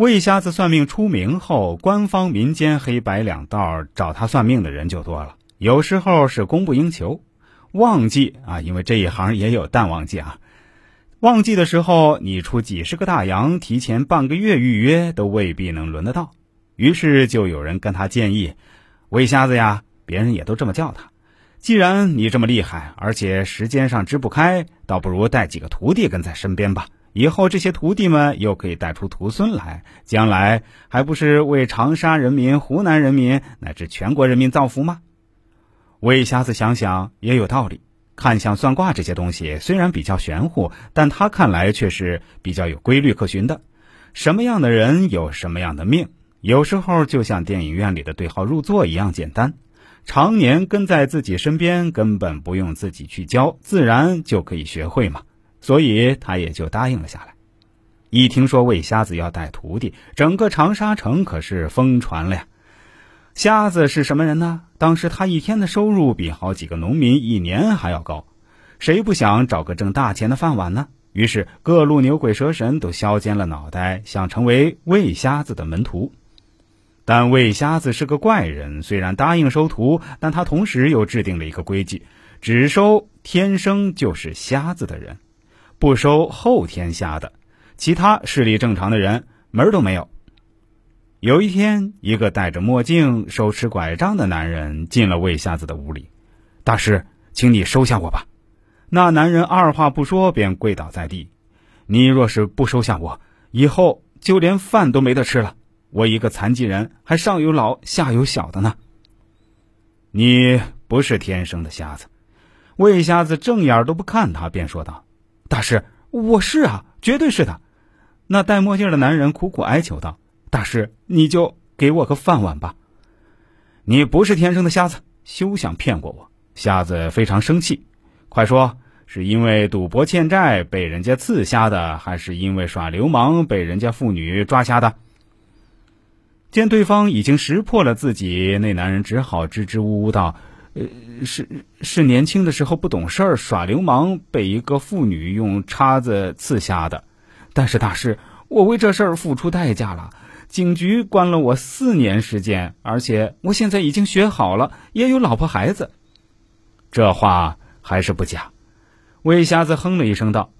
魏瞎子算命出名后，官方、民间黑白两道找他算命的人就多了，有时候是供不应求。旺季啊，因为这一行也有淡旺季啊。旺季的时候，你出几十个大洋，提前半个月预约都未必能轮得到。于是就有人跟他建议：“魏瞎子呀，别人也都这么叫他。既然你这么厉害，而且时间上支不开，倒不如带几个徒弟跟在身边吧。以后这些徒弟们又可以带出徒孙来，将来还不是为长沙人民、湖南人民乃至全国人民造福吗？”魏瞎子想想也有道理。看相算卦这些东西虽然比较玄乎，但他看来却是比较有规律可循的。什么样的人有什么样的命，有时候就像电影院里的对号入座一样简单。常年跟在自己身边，根本不用自己去教，自然就可以学会嘛。所以他也就答应了下来。一听说魏瞎子要带徒弟，整个长沙城可是疯传了呀。瞎子是什么人呢？当时他一天的收入比好几个农民一年还要高，谁不想找个挣大钱的饭碗呢？于是各路牛鬼蛇神都削尖了脑袋，想成为魏瞎子的门徒。但魏瞎子是个怪人，虽然答应收徒，但他同时又制定了一个规矩：只收天生就是瞎子的人，不收后天瞎的，其他视力正常的人门都没有。有一天，一个戴着墨镜、手持拐杖的男人进了魏瞎子的屋里。大师，请你收下我吧。那男人二话不说便跪倒在地。你若是不收下我，以后就连饭都没得吃了。我一个残疾人，还上有老下有小的呢。你不是天生的瞎子。魏瞎子正眼都不看他，便说道：“大师，我是啊，绝对是的。”那戴墨镜的男人苦苦哀求道。大师，你就给我个饭碗吧。你不是天生的瞎子，休想骗过我。瞎子非常生气，快说，是因为赌博欠债被人家刺瞎的，还是因为耍流氓被人家妇女抓瞎的？见对方已经识破了自己，那男人只好支支吾吾道：“呃，是是年轻的时候不懂事儿，耍流氓被一个妇女用叉子刺瞎的。但是大师，我为这事儿付出代价了。”警局关了我四年时间，而且我现在已经学好了，也有老婆孩子。这话还是不假。魏瞎子哼了一声道：“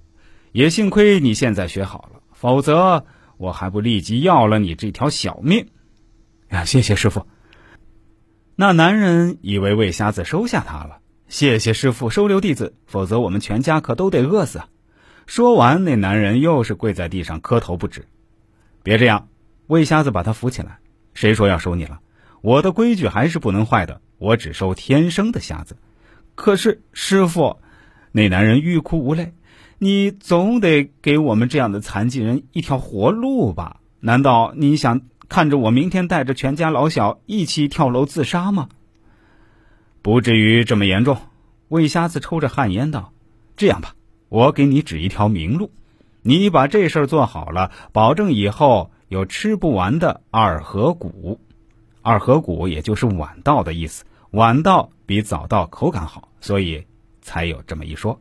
也幸亏你现在学好了，否则我还不立即要了你这条小命。”呀，谢谢师傅。那男人以为魏瞎子收下他了，谢谢师傅收留弟子，否则我们全家可都得饿死。说完，那男人又是跪在地上磕头不止。别这样。魏瞎子把他扶起来，谁说要收你了？我的规矩还是不能坏的，我只收天生的瞎子。可是师傅，那男人欲哭无泪，你总得给我们这样的残疾人一条活路吧？难道你想看着我明天带着全家老小一起跳楼自杀吗？不至于这么严重。魏瞎子抽着旱烟道：“这样吧，我给你指一条明路，你把这事儿做好了，保证以后。”有吃不完的二合谷，二合谷也就是晚稻的意思。晚稻比早稻口感好，所以才有这么一说。